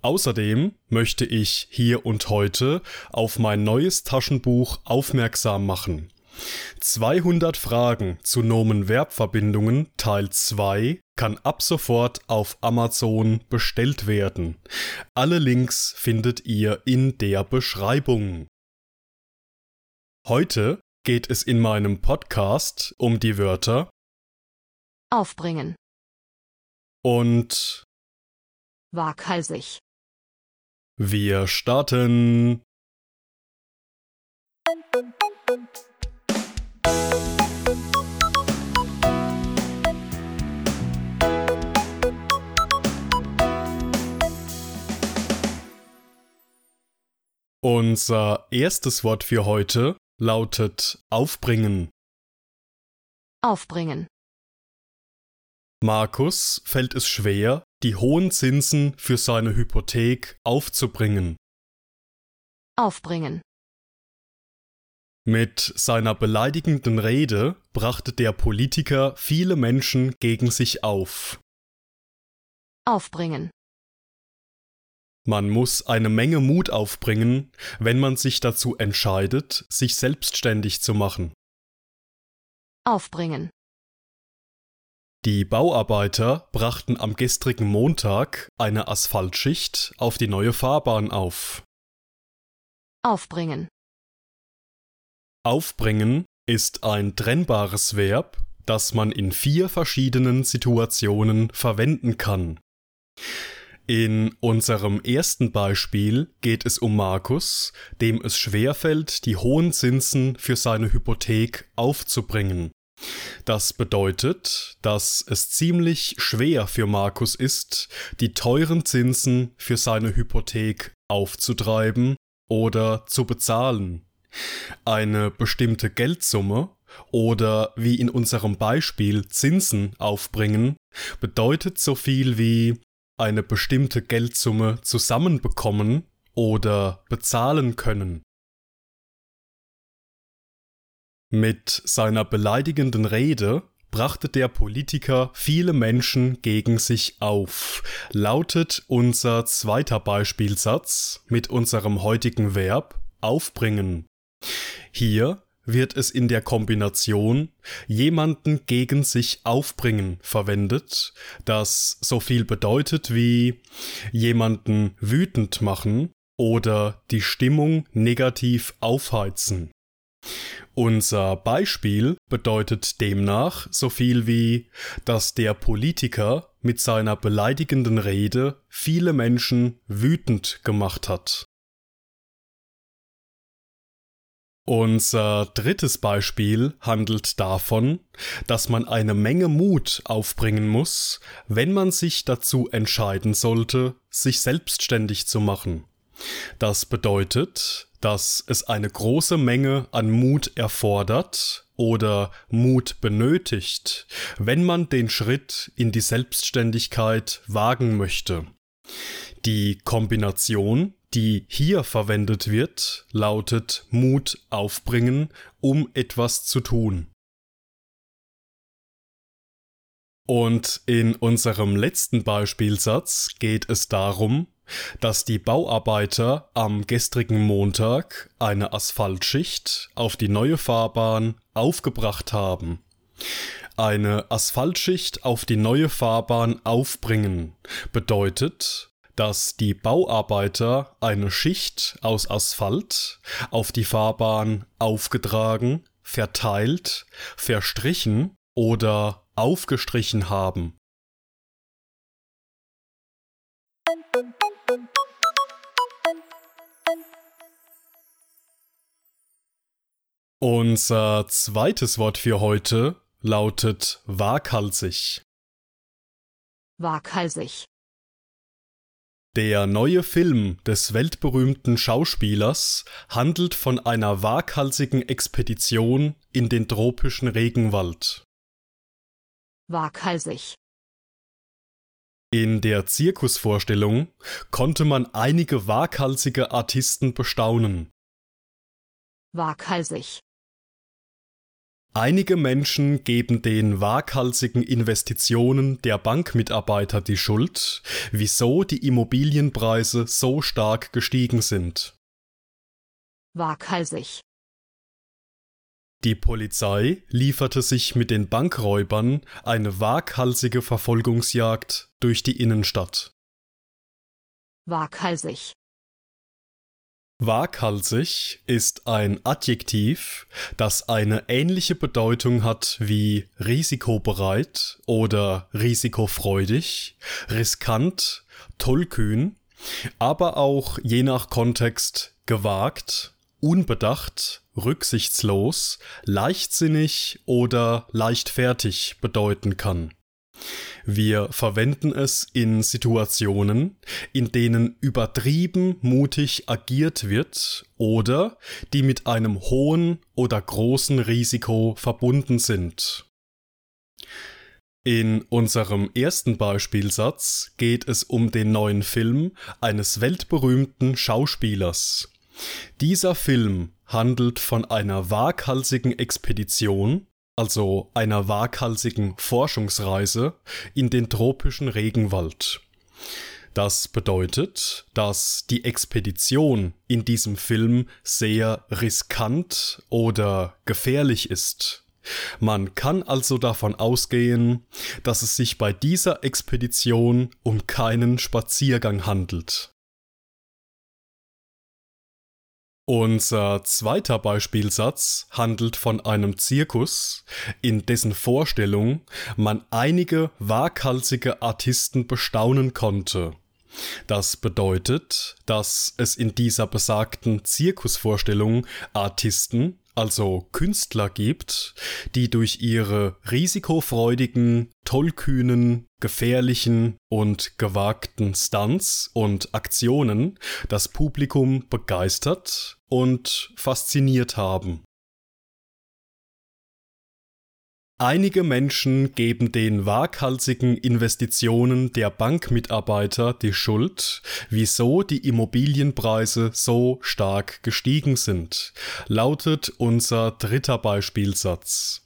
Außerdem möchte ich hier und heute auf mein neues Taschenbuch aufmerksam machen. 200 Fragen zu Nomen-Verb-Verbindungen Teil 2 kann ab sofort auf Amazon bestellt werden. Alle Links findet ihr in der Beschreibung. Heute geht es in meinem Podcast um die Wörter aufbringen, und waghalsig, wir starten. Unser erstes Wort für heute lautet aufbringen. aufbringen, Markus fällt es schwer, die hohen Zinsen für seine Hypothek aufzubringen. aufbringen, Mit seiner beleidigenden Rede brachte der Politiker viele Menschen gegen sich auf. aufbringen, Man muss eine Menge Mut aufbringen, wenn man sich dazu entscheidet, sich selbstständig zu machen. aufbringen, Die Bauarbeiter brachten am gestrigen Montag eine Asphaltschicht auf die neue Fahrbahn auf. aufbringen, Aufbringen ist ein trennbares Verb, das man in vier verschiedenen Situationen verwenden kann. In unserem ersten Beispiel geht es um Markus, dem es schwerfällt, die hohen Zinsen für seine Hypothek aufzubringen. Das bedeutet, dass es ziemlich schwer für Markus ist, die teuren Zinsen für seine Hypothek aufzutreiben oder zu bezahlen. Eine bestimmte Geldsumme oder wie in unserem Beispiel Zinsen aufbringen bedeutet so viel wie eine bestimmte Geldsumme zusammenbekommen oder bezahlen können. Mit seiner beleidigenden Rede brachte der Politiker viele Menschen gegen sich auf, lautet unser zweiter Beispielsatz mit unserem heutigen Verb aufbringen. Hier wird es in der Kombination jemanden gegen sich aufbringen verwendet, das so viel bedeutet wie jemanden wütend machen oder die Stimmung negativ aufheizen. Unser Beispiel bedeutet demnach so viel wie, dass der Politiker mit seiner beleidigenden Rede viele Menschen wütend gemacht hat. Unser drittes Beispiel handelt davon, dass man eine Menge Mut aufbringen muss, wenn man sich dazu entscheiden sollte, sich selbstständig zu machen. Das bedeutet, dass es eine große Menge an Mut erfordert oder Mut benötigt, wenn man den Schritt in die Selbstständigkeit wagen möchte. Die Kombination, die hier verwendet wird, lautet Mut aufbringen, um etwas zu tun. Und in unserem letzten Beispielsatz geht es darum, dass die Bauarbeiter am gestrigen Montag eine Asphaltschicht auf die neue Fahrbahn aufgebracht haben. Eine Asphaltschicht auf die neue Fahrbahn aufbringen bedeutet, dass die Bauarbeiter eine Schicht aus Asphalt auf die Fahrbahn aufgetragen, verteilt, verstrichen oder aufgestrichen haben. Unser zweites Wort für heute lautet waghalsig. waghalsig, Der neue Film des weltberühmten Schauspielers handelt von einer waghalsigen Expedition in den tropischen Regenwald. Waghalsig. In der Zirkusvorstellung konnte man einige waghalsige Artisten bestaunen. Waghalsig. Einige Menschen geben den waghalsigen Investitionen der Bankmitarbeiter die Schuld, wieso die Immobilienpreise so stark gestiegen sind. Waghalsig. Die Polizei lieferte sich mit den Bankräubern eine waghalsige Verfolgungsjagd durch die Innenstadt. Waghalsig. Waghalsig ist ein Adjektiv, das eine ähnliche Bedeutung hat wie risikobereit oder risikofreudig, riskant, tollkühn, aber auch je nach Kontext gewagt, unbedacht, rücksichtslos, leichtsinnig oder leichtfertig bedeuten kann. Wir verwenden es in Situationen, in denen übertrieben mutig agiert wird oder die mit einem hohen oder großen Risiko verbunden sind. In unserem ersten Beispielsatz geht es um den neuen Film eines weltberühmten Schauspielers. Dieser Film handelt von einer waghalsigen Expedition, also einer waghalsigen Forschungsreise in den tropischen Regenwald. Das bedeutet, dass die Expedition in diesem Film sehr riskant oder gefährlich ist. Man kann also davon ausgehen, dass es sich bei dieser Expedition um keinen Spaziergang handelt. Unser zweiter Beispielsatz handelt von einem Zirkus, in dessen Vorstellung man einige waghalsige Artisten bestaunen konnte. Das bedeutet, dass es in dieser besagten Zirkusvorstellung Artisten, also Künstler gibt, die durch ihre risikofreudigen, tollkühnen, gefährlichen und gewagten Stunts und Aktionen das Publikum begeistert und fasziniert haben. Einige Menschen geben den waghalsigen Investitionen der Bankmitarbeiter die Schuld, wieso die Immobilienpreise so stark gestiegen sind, lautet unser dritter Beispielsatz.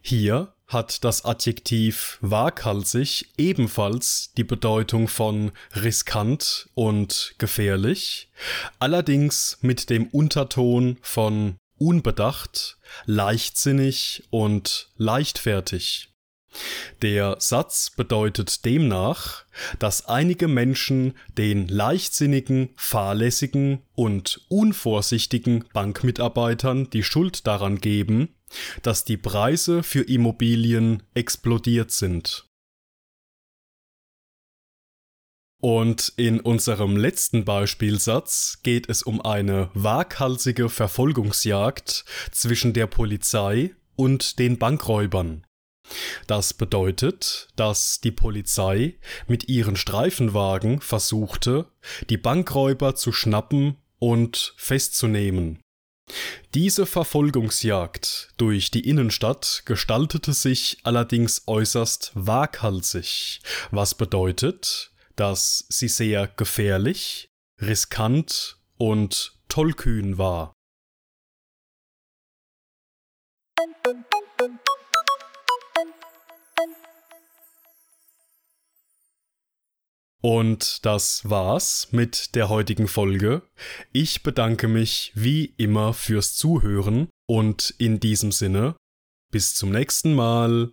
Hier hat das Adjektiv waghalsig ebenfalls die Bedeutung von riskant und gefährlich, allerdings mit dem Unterton von unbedacht, leichtsinnig und leichtfertig. Der Satz bedeutet demnach, dass einige Menschen den leichtsinnigen, fahrlässigen und unvorsichtigen Bankmitarbeitern die Schuld daran geben, dass die Preise für Immobilien explodiert sind. Und in unserem letzten Beispielsatz geht es um eine waghalsige Verfolgungsjagd zwischen der Polizei und den Bankräubern. Das bedeutet, dass die Polizei mit ihren Streifenwagen versuchte, die Bankräuber zu schnappen und festzunehmen. Diese Verfolgungsjagd durch die Innenstadt gestaltete sich allerdings äußerst waghalsig, was bedeutet, dass sie sehr gefährlich, riskant und tollkühn war. Und das war's mit der heutigen Folge. Ich bedanke mich wie immer fürs Zuhören und in diesem Sinne bis zum nächsten Mal.